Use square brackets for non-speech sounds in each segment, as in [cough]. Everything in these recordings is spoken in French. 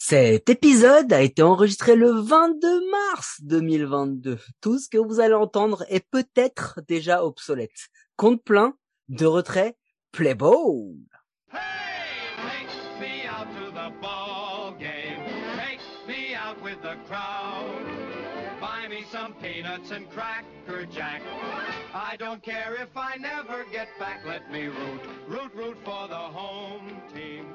Cet épisode a été enregistré le 22 mars 2022. Tout ce que vous allez entendre est peut-être déjà obsolète. Compte plein, de retrait, play ball. Some peanuts and cracker jack. I don't care if I never get back. Let me root, root, root for the home team.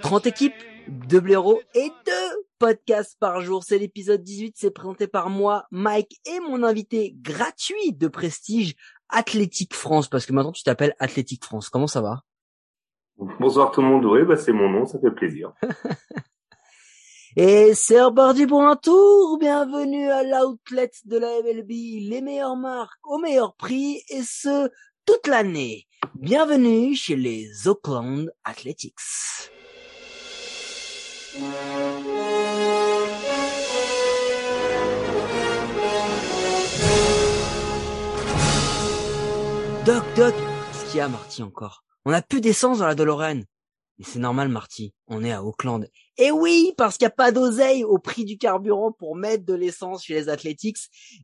30 équipes, shame. deux blaireaux et deux podcasts par jour. C'est l'épisode 18, c'est présenté par moi, Mike, et mon invité gratuit de prestige, Athlétique France, parce que maintenant tu t'appelles Athlétique France. Comment ça va? Bonsoir tout le monde, oui, bah c'est mon nom, ça fait plaisir. [laughs] Et c'est reparti pour un tour. Bienvenue à l'outlet de la MLB. Les meilleures marques au meilleur prix et ce, toute l'année. Bienvenue chez les Oakland Athletics. Doc, Doc, qu'est-ce qu'il y a, Marty, encore? On a plus d'essence dans la DeLorean. Mais c'est normal, Marty, on est à Auckland. Et oui, parce qu'il n'y a pas d'oseille au prix du carburant pour mettre de l'essence chez les Athletics.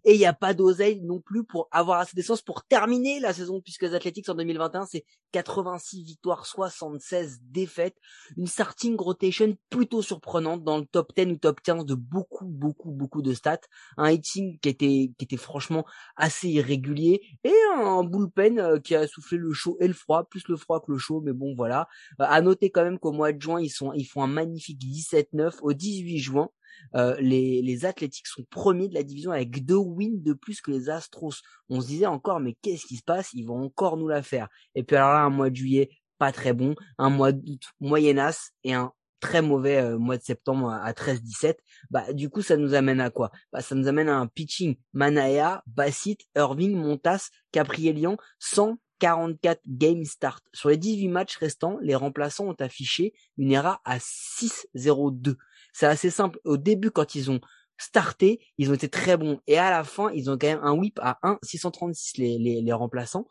Et il n'y a pas d'oseille non plus pour avoir assez d'essence pour terminer la saison, puisque les Athletics en 2021, c'est 86 victoires, 76 défaites. Une starting rotation plutôt surprenante dans le top 10 ou top 15 de beaucoup, beaucoup, beaucoup de stats. Un hitting qui était, qui était franchement assez irrégulier. Et un bullpen euh, qui a soufflé le chaud et le froid, plus le froid que le chaud, mais bon, voilà. Euh, à noter quand même qu'au mois de juin, ils font un magnifique 17-9. Au 18 juin, euh, les, les Athletics sont premiers de la division avec deux wins de plus que les Astros. On se disait encore, mais qu'est-ce qui se passe? Ils vont encore nous la faire. Et puis alors là, un mois de juillet, pas très bon. Un mois d'août, moyennasse. Et un très mauvais euh, mois de septembre à, à 13-17. Bah, du coup, ça nous amène à quoi? Bah, ça nous amène à un pitching. Manaea, Bassett, Irving, Montas, Caprielian, 144 game start. Sur les 18 matchs restants, les remplaçants ont affiché une ERA à 6-0-2. C'est assez simple. Au début, quand ils ont starté, ils ont été très bons. Et à la fin, ils ont quand même un whip à 1-636 les, les, les remplaçants.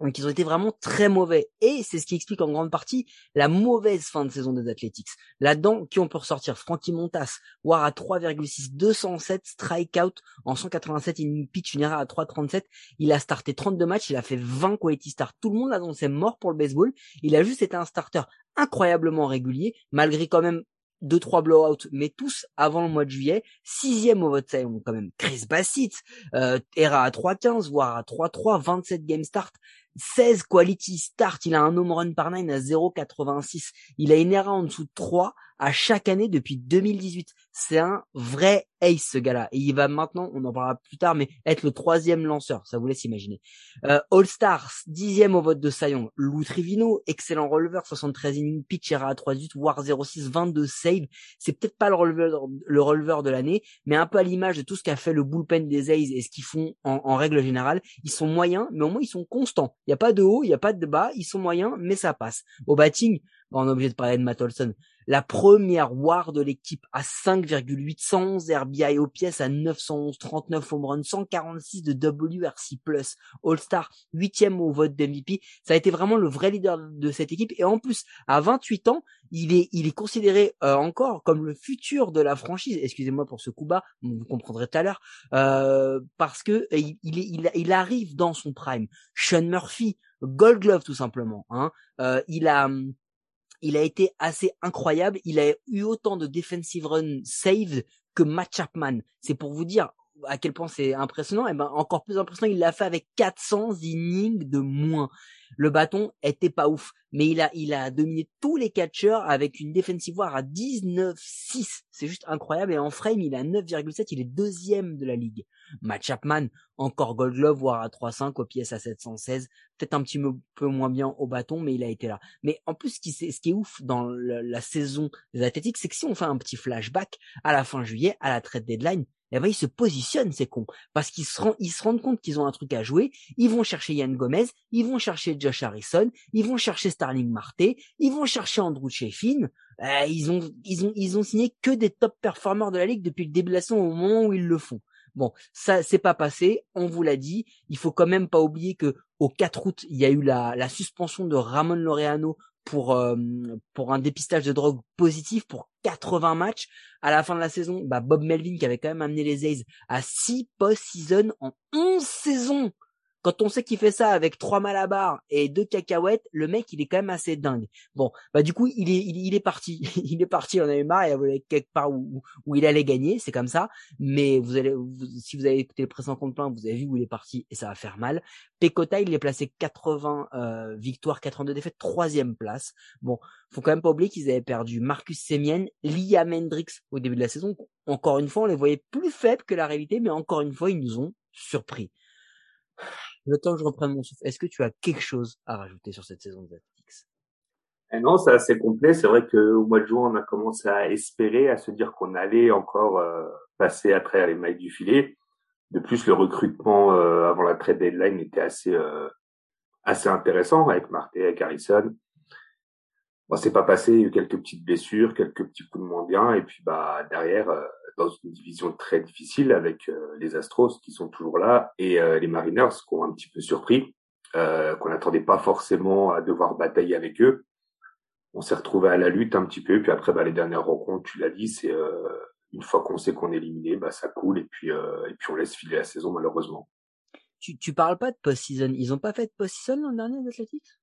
Donc ils ont été vraiment très mauvais. Et c'est ce qui explique en grande partie la mauvaise fin de saison des Athletics. Là-dedans, qui on peut ressortir? Frankie Montas, War à 3,6, 207 strikeout en 187 innings pitch, une erreur à 3,37. Il a starté 32 matchs, il a fait 20 quality start. Tout le monde a c'est mort pour le baseball. Il a juste été un starter incroyablement régulier, malgré quand même deux trois blowouts, mais tous avant le mois de juillet. Sixième au vote on quand même Chris Bassett, euh, ERA à 3,15, voire à 3,3, 27 game start, 16 quality start. Il a un home run par nine à 0,86. Il a une ERA en dessous de 3 à chaque année depuis 2018. C'est un vrai ace ce gars-là. Et il va maintenant, on en parlera plus tard, mais être le troisième lanceur. Ça vous laisse imaginer. Euh, All Stars, dixième au vote de Sayon. Lou Trivino, excellent releveur, 73 innings, pitch à 3,18, War 0,6, 22 save. C'est peut-être pas le releveur, le releveur de l'année, mais un peu à l'image de tout ce qu'a fait le bullpen des A's et ce qu'ils font en, en règle générale. Ils sont moyens, mais au moins ils sont constants. Il n'y a pas de haut, il n'y a pas de bas, ils sont moyens, mais ça passe. Au batting, on est obligé de parler de Matt Olson. La première WAR de l'équipe à 5,811, RBI aux pièces à 911, 39 home run, 146 de WRC+, All-Star, huitième au vote d'MVP. Ça a été vraiment le vrai leader de cette équipe. Et en plus, à 28 ans, il est, il est considéré euh, encore comme le futur de la franchise. Excusez-moi pour ce coup bas, vous comprendrez tout à l'heure, euh, parce que il, arrive dans son prime. Sean Murphy, Gold Glove tout simplement. Hein. Euh, il a il a été assez incroyable. Il a eu autant de defensive run saved que Matt Chapman. C'est pour vous dire à quel point c'est impressionnant. Et ben encore plus impressionnant, il l'a fait avec 400 innings de moins. Le bâton était pas ouf, mais il a il a dominé tous les catcheurs avec une defensive war à 19-6. C'est juste incroyable. Et en frame, il a 9,7. Il est deuxième de la ligue. Matt Chapman, encore Gold Glove, voire à 3,5, au pièce à 716. Peut-être un petit peu moins bien au bâton, mais il a été là. Mais en plus, ce qui, est ouf dans la saison des Athletics, c'est que si on fait un petit flashback à la fin juillet, à la trade deadline, eh ben, ils se positionnent, ces cons. Parce qu'ils se, rendent, ils se rendent compte qu'ils ont un truc à jouer. Ils vont chercher Yann Gomez. Ils vont chercher Josh Harrison. Ils vont chercher Starling Marte. Ils vont chercher Andrew Sheffin. Euh, ils ont, ils ont, ils ont signé que des top performers de la ligue depuis le début de la saison au moment où ils le font. Bon, ça c'est pas passé, on vous l'a dit. Il faut quand même pas oublier que au 4 août, il y a eu la, la suspension de Ramon Laureano pour euh, pour un dépistage de drogue positif pour 80 matchs. À la fin de la saison, bah Bob Melvin qui avait quand même amené les A's à 6 post-season en 11 saisons. Quand on sait qu'il fait ça avec trois malabars et deux cacahuètes, le mec, il est quand même assez dingue. Bon, bah du coup, il est, il, [laughs] est parti. il est parti, on avait marre, il allait quelque part où, où il allait gagner, c'est comme ça. Mais vous allez, si vous avez écouté le précédent compte plein, vous avez vu où il est parti et ça va faire mal. Pecota, il est placé 80 euh, victoires, 82 défaites, troisième place. Bon, faut quand même pas oublier qu'ils avaient perdu Marcus Semien, Liam Hendricks au début de la saison. Encore une fois, on les voyait plus faibles que la réalité, mais encore une fois, ils nous ont surpris. Le temps que je reprenne mon souffle, est-ce que tu as quelque chose à rajouter sur cette saison de Athletics eh Non, c'est assez complet. C'est vrai qu'au mois de juin, on a commencé à espérer, à se dire qu'on allait encore euh, passer à travers les mailles du filet. De plus, le recrutement euh, avant la trade deadline était assez euh, assez intéressant avec Marté, avec Harrison. Bon, c'est pas passé, il y a eu quelques petites blessures, quelques petits coups de moins bien, et puis bah derrière, dans une division très difficile avec euh, les Astros qui sont toujours là et euh, les Mariners qui ont un petit peu surpris, euh, qu'on n'attendait pas forcément à devoir batailler avec eux. On s'est retrouvé à la lutte un petit peu, puis après bah, les dernières rencontres, tu l'as dit, c'est une fois qu'on sait qu'on est éliminé, bah ça coule et puis et puis on laisse filer la saison malheureusement. Tu tu parles pas de post-season, ils ont pas fait de post-season l'an dernier les Athletics?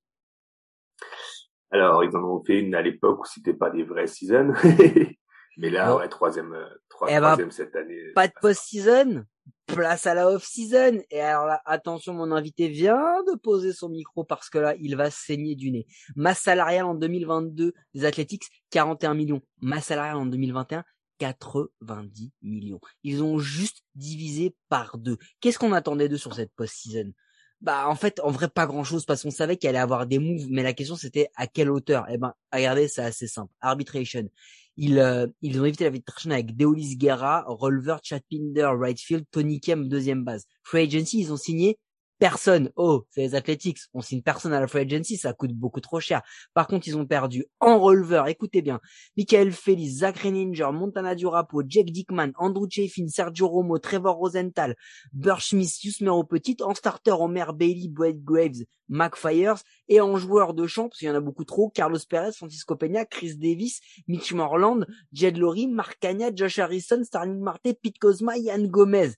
Alors ils en ont fait une à l'époque où c'était pas des vrais seasons. [laughs] Mais là, ouais, troisième, euh, eh ben, troisième cette année. Pas de post-season, place à la off-season. Et alors là, attention, mon invité vient de poser son micro parce que là, il va saigner du nez. Masse salariale en 2022 des Athletics, 41 millions. Masse salariale en 2021, 90 millions. Ils ont juste divisé par deux. Qu'est-ce qu'on attendait d'eux sur cette post-season? Bah en fait en vrai pas grand chose parce qu'on savait qu'il allait avoir des moves mais la question c'était à quelle hauteur? Eh ben regardez c'est assez simple arbitration ils, euh, ils ont évité la arbitration avec Deolis Guerra, Rolver, Chad Pinder, right field, Tony Kem, deuxième base. Free Agency, ils ont signé personne. Oh, c'est les Athletics. On signe personne à la free agency, ça coûte beaucoup trop cher. Par contre, ils ont perdu en releveur, écoutez bien, Michael Félix, Zach Renninger, Montana Durapo, Jake Dickman, Andrew Chaffin, Sergio Romo, Trevor Rosenthal, Burch Smith, Yusmero Petit, en starter, Omer Bailey, Brad Graves, Mac Fires, et en joueur de champ, parce qu'il y en a beaucoup trop, Carlos Perez, Francisco Peña, Chris Davis, Mitch Morland, Jed Laurie, Mark Kanya, Josh Harrison, Starling Marte, Pete Cosma, Yann Gomez.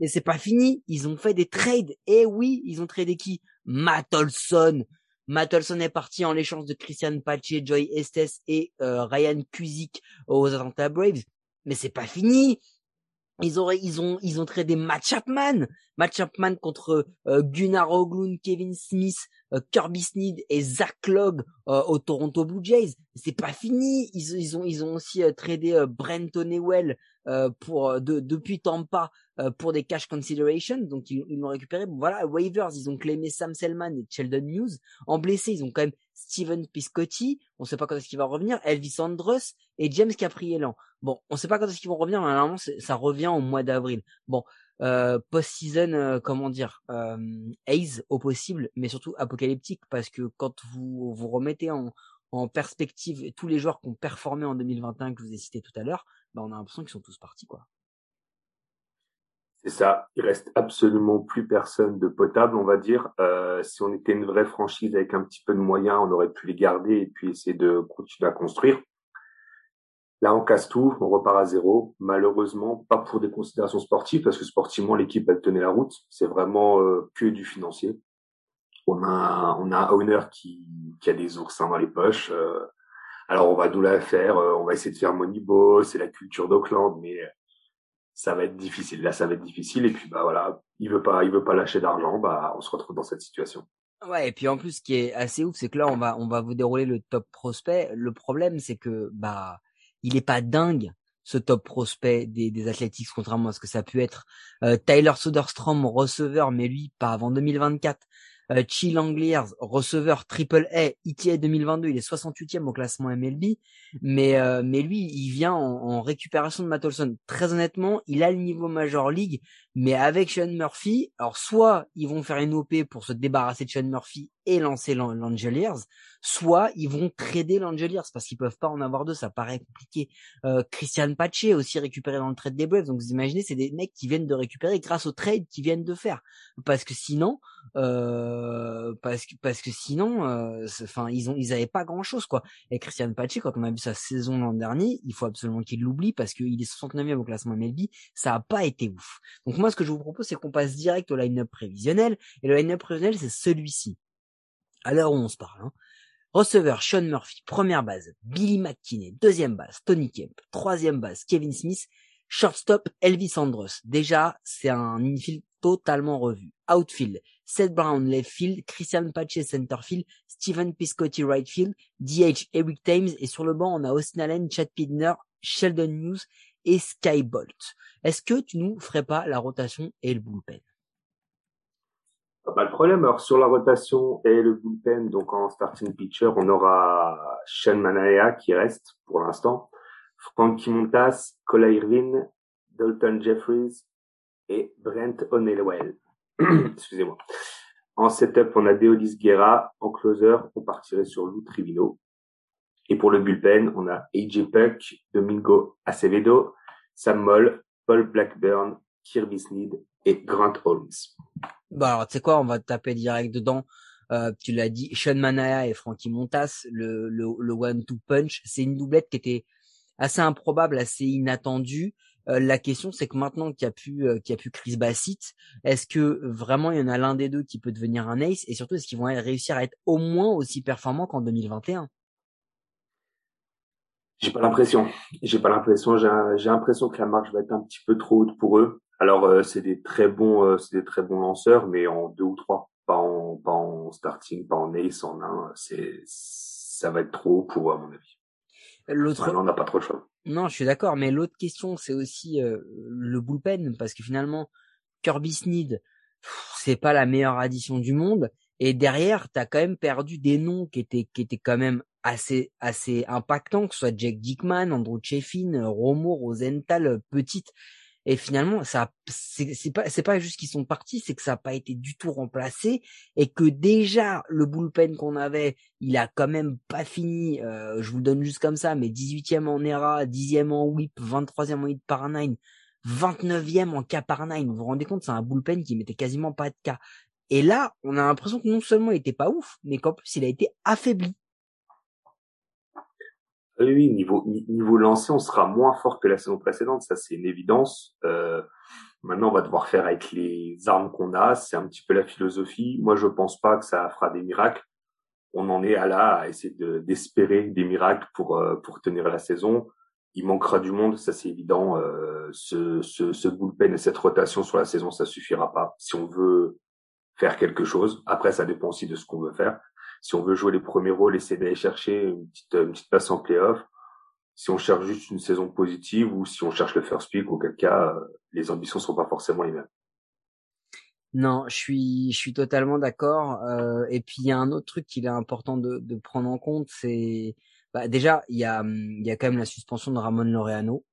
Et c'est pas fini. Ils ont fait des trades. Et oui, ils ont tradé qui? Matt Olson. Matt Olson est parti en l'échange de Christian Pache, Joy Estes et euh, Ryan Kuzik aux Atlanta Braves. Mais c'est pas fini. Ils ont, ils ont, ils ont tradé Matt Chapman. Matt Chapman contre euh, Gunnar Oglund, Kevin Smith, euh, Kirby Sneed et Zach Logg euh, au Toronto Blue Jays. C'est pas fini. Ils, ils ont, ils ont aussi tradé Brenton Ewell pour de, depuis Tampa pour des cash considerations. Donc ils, l'ont récupéré. voilà, waivers, ils ont claimé Sam Selman et Sheldon News. En blessé, ils ont quand même Steven Piscotti. On sait pas quand est-ce qu'il va revenir. Elvis Andrus et James Caprielan. Bon, on sait pas quand est-ce qu'ils vont revenir, mais normalement ça revient au mois d'avril. Bon, euh, post-season, euh, comment dire, euh, au possible, mais surtout apocalyptique, parce que quand vous vous remettez en, en perspective tous les joueurs qui ont performé en 2021 que je vous ai cité tout à l'heure, bah on a l'impression qu'ils sont tous partis, quoi. C'est ça. Il reste absolument plus personne de potable, on va dire. Euh, si on était une vraie franchise avec un petit peu de moyens, on aurait pu les garder et puis essayer de continuer à construire. Là, on casse tout, on repart à zéro. Malheureusement, pas pour des considérations sportives, parce que sportivement, l'équipe, elle tenait la route. C'est vraiment euh, que du financier. On a, on a un owner qui, a des oursins dans les poches. Euh. Alors, on va nous la faire. Euh, on va essayer de faire Moneyball. C'est la culture d'Auckland, mais ça va être difficile. Là, ça va être difficile. Et puis, bah voilà, il veut pas, il veut pas lâcher d'argent. Bah, on se retrouve dans cette situation. Ouais, et puis en plus, ce qui est assez ouf, c'est que là, on va, on va vous dérouler le top prospect. Le problème, c'est que, bah, il est pas dingue ce top prospect des, des Athletics, contrairement à ce que ça a pu être. Euh, Tyler Soderstrom, receveur, mais lui, pas avant 2024. Euh, Chi Langliers, receveur triple A, ETA 2022, il est 68e au classement MLB, mais euh, mais lui, il vient en, récupération de Matt Olson. Très honnêtement, il a le niveau Major League, Mais avec Sean Murphy, alors soit ils vont faire une OP pour se débarrasser de Sean Murphy et lancer l'Angeliers, soit ils vont trader l'Angeliers parce qu'ils peuvent pas en avoir deux, ça paraît compliqué. Euh, Christian Pache aussi récupéré dans le trade des Braves, donc vous imaginez c'est des mecs qui viennent de récupérer grâce au trade qu'ils viennent de faire, parce que sinon, euh, parce que parce que sinon, euh, enfin ils ont ils avaient pas grand chose quoi. Et Christian Pache quand on a vu sa saison l'an dernier, il faut absolument qu'il l'oublie parce qu'il est 69e au classement MLB, ça a pas été ouf. Donc moi ce que je vous propose c'est qu'on passe direct au line-up prévisionnel et le line-up prévisionnel c'est celui-ci à l'heure où on se parle. Hein. Receveur Sean Murphy, première base, Billy McKinney, deuxième base, Tony Kemp, troisième base, Kevin Smith, shortstop, Elvis Andros. Déjà, c'est un infield totalement revu. Outfield, Seth Brown left field, Christian Pache centerfield, Stephen Piscotti right field, DH Eric Thames et sur le banc on a Austin Allen, Chad Pidner, Sheldon News et Sky Bolt. Est-ce que tu nous ferais pas la rotation et le bullpen? Pas de problème. Alors sur la rotation et le bullpen, donc en starting pitcher, on aura Sean Manaya qui reste pour l'instant, Frankie Montas, Cole Irvin, Dalton Jeffries et Brent O'Neill. [clears throat] Excusez-moi. En setup, on a Deolis Guerra. En closer, on partirait sur Lou Trivino. Et pour le bullpen, on a AJ Puck, Domingo Acevedo, Sam Moll, Paul Blackburn, Kirby Sneed et Grant Holmes. Bah alors tu sais quoi, on va taper direct dedans. Euh, tu l'as dit, Sean Manaya et Frankie Montas, le, le, le one-two punch, c'est une doublette qui était assez improbable, assez inattendue. Euh, la question, c'est que maintenant qu'il y a pu, euh, qu'il y a pu Chris Bassett, est-ce que vraiment il y en a l'un des deux qui peut devenir un ace, et surtout est-ce qu'ils vont réussir à être au moins aussi performants qu'en 2021 J'ai pas l'impression. J'ai pas l'impression. J'ai l'impression que la marche va être un petit peu trop haute pour eux. Alors euh, c'est des très bons, euh, c'est des très bons lanceurs, mais en deux ou trois, pas en, pas en starting, pas en ace, en un, c'est, ça va être trop pour à mon avis. L'autre, on n'a pas trop de choix. Non, je suis d'accord, mais l'autre question, c'est aussi euh, le bullpen, parce que finalement, Kirby Sneed, c'est pas la meilleure addition du monde, et derrière, t'as quand même perdu des noms qui étaient, qui étaient quand même assez, assez impactants, que ce soit Jack Dickman, Andrew Cheffin, Romo, Rosenthal, Petite. Et finalement, ça, c'est pas, c'est pas juste qu'ils sont partis, c'est que ça n'a pas été du tout remplacé et que déjà le bullpen qu'on avait, il a quand même pas fini. Euh, je vous le donne juste comme ça, mais 18e en ERA, 10e en WHIP, 23e en hit par 9, 29e en K par 9. Vous vous rendez compte, c'est un bullpen qui mettait quasiment pas de K. Et là, on a l'impression que non seulement il était pas ouf, mais qu'en plus il a été affaibli. Oui, niveau niveau lancé, on sera moins fort que la saison précédente, ça c'est une évidence. Euh, maintenant, on va devoir faire avec les armes qu'on a. C'est un petit peu la philosophie. Moi, je pense pas que ça fera des miracles. On en est à là à essayer de d'espérer des miracles pour euh, pour tenir la saison. Il manquera du monde, ça c'est évident. Euh, ce, ce ce bullpen et cette rotation sur la saison, ça suffira pas. Si on veut faire quelque chose, après ça dépend aussi de ce qu'on veut faire si on veut jouer les premiers rôles, essayer d'aller chercher une petite, une petite place en playoff. Si on cherche juste une saison positive ou si on cherche le first pick, auquel cas, euh, les ambitions sont pas forcément les mêmes. Non, je suis, je suis totalement d'accord. Euh, et puis il y a un autre truc qu'il est important de, de prendre en compte, c'est bah, déjà il y a, y a quand même la suspension de Ramon Laureano.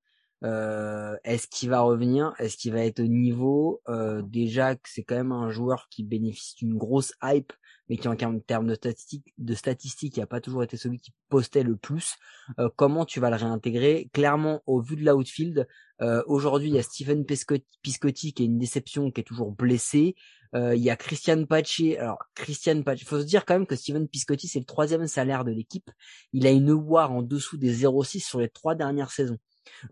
Euh, est-ce qu'il va revenir? Est-ce qu'il va être au niveau? Euh, Déjà c'est quand même un joueur qui bénéficie d'une grosse hype mais qui en termes de statistiques, de statistiques, n'a pas toujours été celui qui postait le plus. Euh, comment tu vas le réintégrer? Clairement, au vu de l'outfield, aujourd'hui il y a Stephen Piscotti, qui est une déception, qui est toujours blessé. Il y a Christian Pache. Alors Christian Pache, faut se dire quand même que Stephen Piscotti c'est le troisième salaire de l'équipe. Il a une WAR en dessous des 0,6 sur les trois dernières saisons.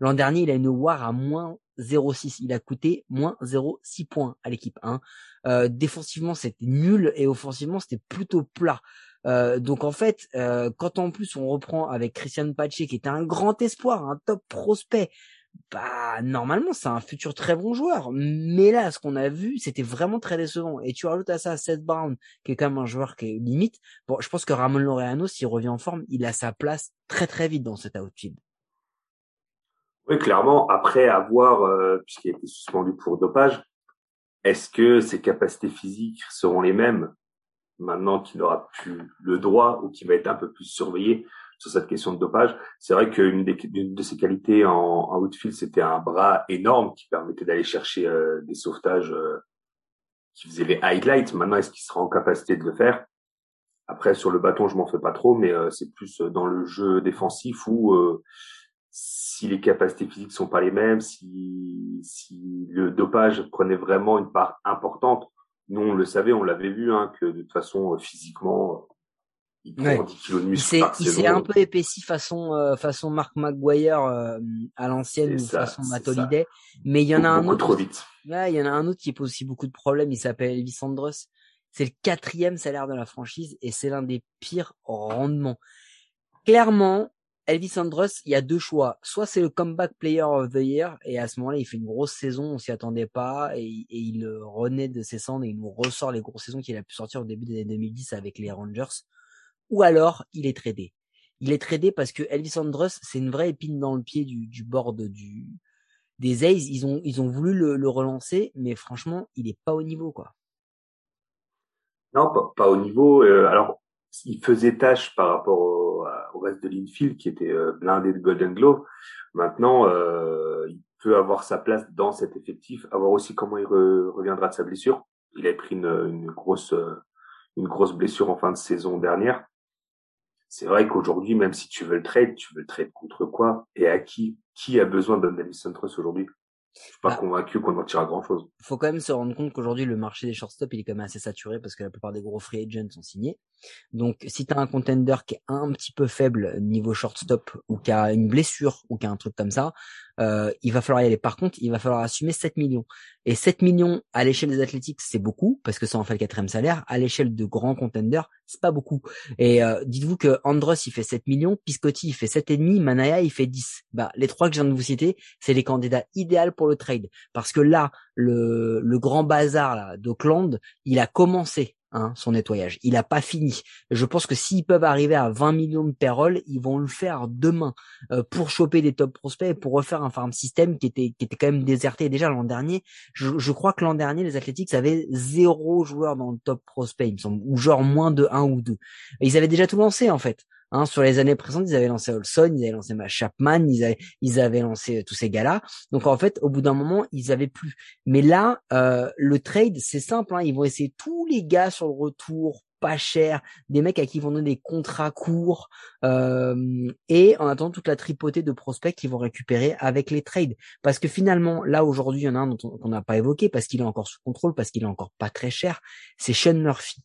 L'an dernier, il a une WAR à moins 0,6. Il a coûté moins 0,6 points à l'équipe. Hein. Euh, défensivement, c'était nul et offensivement, c'était plutôt plat. Euh, donc en fait, euh, quand en plus on reprend avec Christian Pache, qui était un grand espoir, un top prospect, bah normalement c'est un futur très bon joueur. Mais là, ce qu'on a vu, c'était vraiment très décevant. Et tu rajoutes à ça Seth Brown, qui est quand même un joueur qui est limite. Bon, je pense que Ramon Laureano, s'il revient en forme, il a sa place très très vite dans cet outfield. Oui, clairement. Après avoir, euh, puisqu'il a été suspendu pour dopage, est-ce que ses capacités physiques seront les mêmes maintenant qu'il n'aura plus le droit ou qu'il va être un peu plus surveillé sur cette question de dopage? C'est vrai qu'une de ses qualités en, en outfield, c'était un bras énorme qui permettait d'aller chercher euh, des sauvetages euh, qui faisaient les highlights. Maintenant, est-ce qu'il sera en capacité de le faire? Après, sur le bâton, je m'en fais pas trop, mais c'est plus dans le jeu défensif où si les capacités physiques sont pas les mêmes, si, si le dopage prenait vraiment une part importante, nous on le savait, on l'avait vu, hein, que de toute façon physiquement il prend 10 kilos de muscle Il s'est un peu épaissi façon euh, façon Mark McGuire euh, à l'ancienne ou façon Matt Holiday, mais il y en a un autre. Trop vite. Ouais, il y en a un autre qui pose aussi beaucoup de problèmes. Il s'appelle Elvis Andrus. C'est le quatrième salaire de la franchise et c'est l'un des pires rendements. Clairement, Elvis Andrus, il y a deux choix. Soit c'est le comeback player of the year et à ce moment-là, il fait une grosse saison, on s'y attendait pas et, il renaît de ses cendres et il nous ressort les grosses saisons qu'il a pu sortir au début des années 2010 avec les Rangers. Ou alors, il est tradé. Il est tradé parce que Elvis Andrus, c'est une vraie épine dans le pied du, board du, des A's. Ils ont, voulu le, relancer, mais franchement, il est pas au niveau, quoi. Non, pas, pas au niveau. Euh, alors, il faisait tâche par rapport au, au reste de l'infield qui était euh, blindé de Golden Glove. Maintenant, euh, il peut avoir sa place dans cet effectif, avoir aussi comment il reviendra de sa blessure. Il a pris une, une grosse euh, une grosse blessure en fin de saison dernière. C'est vrai qu'aujourd'hui, même si tu veux le trade, tu veux le trade contre quoi et à qui Qui a besoin d'un Davis aujourd'hui? Je suis pas bah, convaincu qu'on en tire grand chose. Faut quand même se rendre compte qu'aujourd'hui le marché des shortstop il est quand même assez saturé parce que la plupart des gros free agents sont signés. Donc si tu as un contender qui est un petit peu faible niveau shortstop ou qui a une blessure ou qui a un truc comme ça, euh, il va falloir y aller. Par contre, il va falloir assumer 7 millions. Et 7 millions à l'échelle des athlétiques, c'est beaucoup, parce que ça en fait le quatrième salaire. À l'échelle de grands contenders, c'est pas beaucoup. Et euh, dites-vous que Andros, il fait 7 millions, Piscotti, il fait 7,5, Manaya, il fait 10. Bah, les trois que je viens de vous citer, c'est les candidats idéaux pour le trade. Parce que là, le, grand bazar là d'Oakland, il a commencé Hein, son nettoyage. Il n'a pas fini. Je pense que s'ils peuvent arriver à 20 millions de péroles, ils vont le faire demain euh, pour choper des top prospects et pour refaire un farm system qui était qui était quand même déserté déjà l'an dernier. Je, je, crois que l'an dernier les Athletics avaient zéro joueur dans le top prospect, il me semble, ou genre moins de un ou deux. ils avaient déjà tout lancé en fait. Hein, sur les années précédentes, ils avaient lancé Olson, ils avaient lancé Chapman, ils avaient, ils avaient lancé euh, tous ces gars-là. Donc en fait, au bout d'un moment, ils avaient plus. Mais là, euh, le trade, c'est simple. Hein, ils vont essayer tous les gars sur le retour pas cher, des mecs à qui ils vont donner des contrats courts, euh, et en attendant toute la tripotée de prospects qu'ils vont récupérer avec les trades. Parce que finalement, là aujourd'hui, il y en a un dont on n'a pas évoqué parce qu'il est encore sous contrôle, parce qu'il est encore pas très cher, c'est Sean Murphy.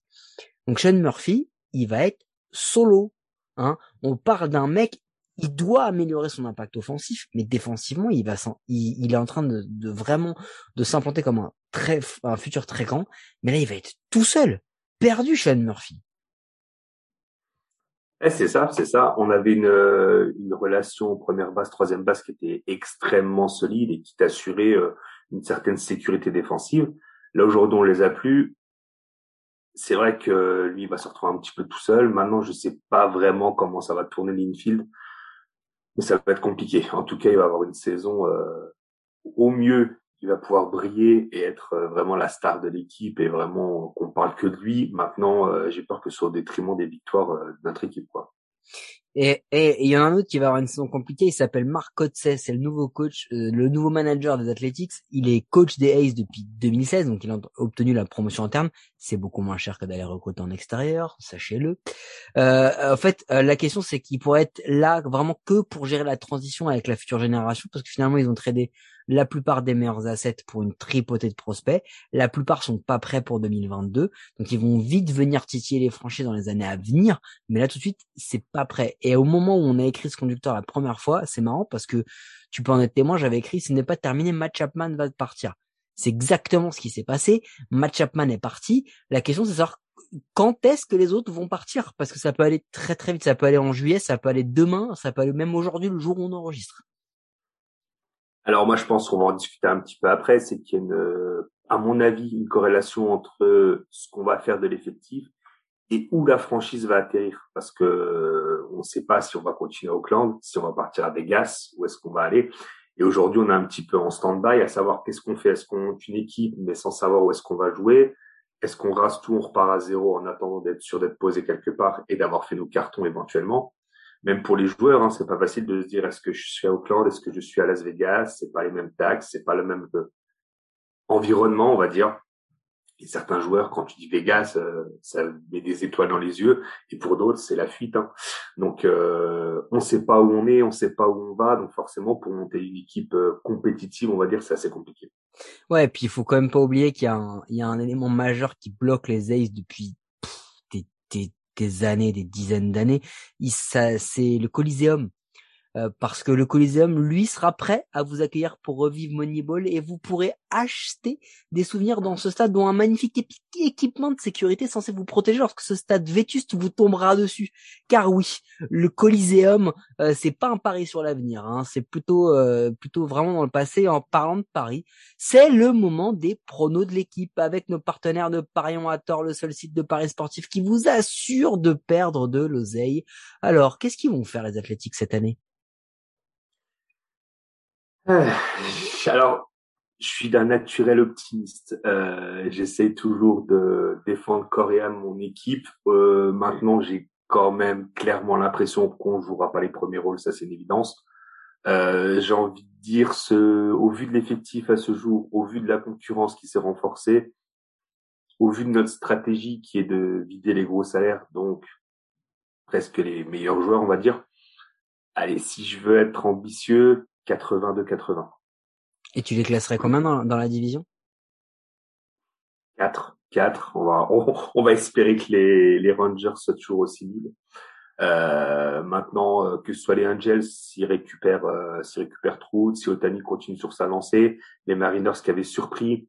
Donc Sean Murphy, il va être solo Hein. On parle d'un mec, il doit améliorer son impact offensif, mais défensivement, il va il, il, est en train de, vraiment de s'implanter comme un très un futur très grand. Mais là, il va être tout seul, perdu, Sean Murphy. Eh, c'est ça, c'est ça. On avait une, une relation première base, troisième base qui était extrêmement solide et qui t'assurait euh, une certaine sécurité défensive. Là aujourd'hui, on les a plus c'est vrai que lui il va se retrouver un petit peu tout seul. Maintenant, je sais pas vraiment comment ça va tourner l'infield, mais ça va être compliqué. En tout cas, il va avoir une saison euh, au mieux, il va pouvoir briller et être euh, vraiment la star de l'équipe et vraiment qu'on parle que de lui. Maintenant, euh, j'ai peur que ce soit au détriment des victoires de notre équipe, quoi. Et il y en a un autre qui va avoir une saison compliquée, il s'appelle Marc Kotze, c'est le nouveau coach, euh, le nouveau manager des Athletics. Il est coach des Aces depuis 2016, donc il a obtenu la promotion interne. C'est beaucoup moins cher que d'aller recruter en extérieur, sachez-le. Euh, en fait, euh, la question c'est qu'il pourrait être là vraiment que pour gérer la transition avec la future génération, parce que finalement ils ont tradé la plupart des meilleurs assets pour une tripotée de prospects. La plupart sont pas prêts pour 2022. Donc ils vont vite venir titiller les franchises dans les années à venir. Mais là tout de suite, c'est pas prêt. Et au moment où on a écrit ce conducteur la première fois, c'est marrant parce que tu peux en être témoin, j'avais écrit ce n'est pas terminé, Matt Chapman va partir. C'est exactement ce qui s'est passé. Matt Chapman est parti. La question c'est de savoir quand est-ce que les autres vont partir? Parce que ça peut aller très très vite. Ça peut aller en juillet, ça peut aller demain, ça peut aller même aujourd'hui, le jour où on enregistre. Alors moi, je pense qu'on va en discuter un petit peu après. C'est qu'il y a, une, à mon avis, une corrélation entre ce qu'on va faire de l'effectif et où la franchise va atterrir. Parce que on ne sait pas si on va continuer à Auckland, si on va partir à Vegas, où est-ce qu'on va aller. Et aujourd'hui, on est un petit peu en stand-by, à savoir qu'est-ce qu'on fait. Est-ce qu'on monte une équipe, mais sans savoir où est-ce qu'on va jouer? Est-ce qu'on rase tout, on repart à zéro en attendant d'être sûr d'être posé quelque part et d'avoir fait nos cartons éventuellement? Même pour les joueurs, hein, c'est pas facile de se dire est-ce que je suis à Auckland, est-ce que je suis à Las Vegas, c'est pas les mêmes taxes, c'est pas le même euh, environnement, on va dire. Et certains joueurs, quand tu dis Vegas, euh, ça met des étoiles dans les yeux, et pour d'autres, c'est la fuite. Hein. Donc, euh, on sait pas où on est, on sait pas où on va, donc forcément, pour monter une équipe euh, compétitive, on va dire, c'est assez compliqué. Ouais, et puis il faut quand même pas oublier qu'il y y a un élément majeur qui bloque les Aces depuis des, des, années, des dizaines d'années. C'est le Coliseum. Euh, parce que le Coliseum, lui, sera prêt à vous accueillir pour revivre Moneyball et vous pourrez acheter des souvenirs dans ce stade, dont un magnifique équipement de sécurité censé vous protéger lorsque ce stade vétuste vous tombera dessus. Car oui, le Coliseum, euh, c'est pas un pari sur l'avenir, hein, c'est plutôt euh, plutôt vraiment dans le passé. En parlant de Paris, c'est le moment des pronos de l'équipe avec nos partenaires de Parions à tort, le seul site de paris sportif qui vous assure de perdre de l'oseille. Alors, qu'est-ce qu'ils vont faire les Athlétiques cette année? Alors, je suis d'un naturel optimiste. Euh, J'essaie toujours de défendre corps mon équipe. Euh, maintenant, j'ai quand même clairement l'impression qu'on jouera pas les premiers rôles, ça c'est une évidence. Euh, j'ai envie de dire, ce, au vu de l'effectif à ce jour, au vu de la concurrence qui s'est renforcée, au vu de notre stratégie qui est de vider les gros salaires, donc presque les meilleurs joueurs, on va dire. Allez, si je veux être ambitieux, 82-80. Et tu les classerais combien dans, dans la division? 4. 4. On va, [laughs] on, va espérer que les, les Rangers soient toujours aussi nuls. Euh, maintenant, euh, que ce soit les Angels s'ils récupèrent, euh, s'ils récupèrent Trout, si Otani continue sur sa lancée, les Mariners qui avaient surpris,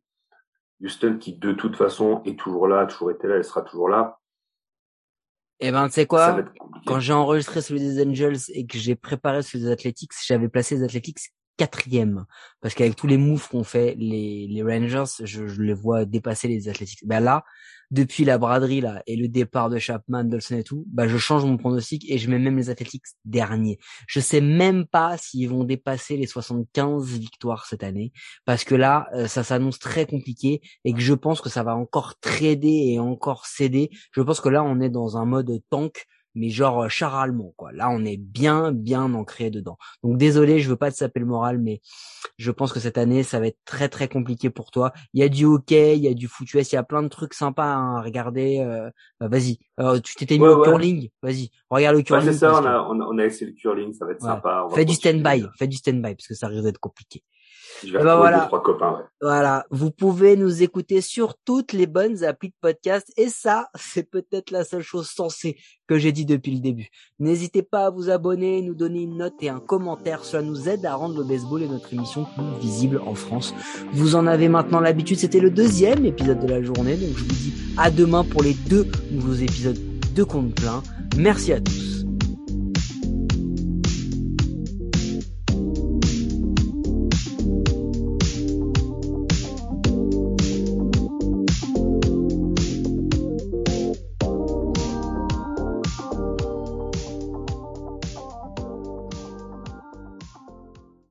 Houston qui de toute façon est toujours là, toujours été là, elle sera toujours là. Eh ben, tu sais quoi? Quand j'ai enregistré celui des Angels et que j'ai préparé celui des Athletics, j'avais placé les Athletics quatrième. Parce qu'avec tous les moves qu'ont fait les, les Rangers, je, je, les vois dépasser les Athletics. Ben là, depuis la braderie là et le départ de Chapman, Dolson et tout, bah je change mon pronostic et je mets même les Athletics derniers. Je sais même pas s'ils vont dépasser les 75 victoires cette année parce que là euh, ça s'annonce très compliqué et que je pense que ça va encore trader et encore céder. Je pense que là on est dans un mode tank mais genre euh, char allemand quoi. Là, on est bien bien ancré dedans. Donc désolé, je veux pas te saper le moral, mais je pense que cette année, ça va être très très compliqué pour toi. Il y a du hockey, il y a du foot US, il y a plein de trucs sympas à regarder. Euh, bah, vas-y, euh, tu t'étais mis au curling, vas-y, regarde le curling. c'est ça, on a, on a, essayé le curling, ça va être sympa. fais du stand-by, fais du stand-by parce que ça risque d'être compliqué. Je vais ben voilà. trois copains, Voilà. Vous pouvez nous écouter sur toutes les bonnes applis de podcast. Et ça, c'est peut-être la seule chose sensée que j'ai dit depuis le début. N'hésitez pas à vous abonner, nous donner une note et un commentaire. Cela nous aide à rendre le baseball et notre émission plus visible en France. Vous en avez maintenant l'habitude. C'était le deuxième épisode de la journée. Donc je vous dis à demain pour les deux nouveaux épisodes de Compte Plein. Merci à tous.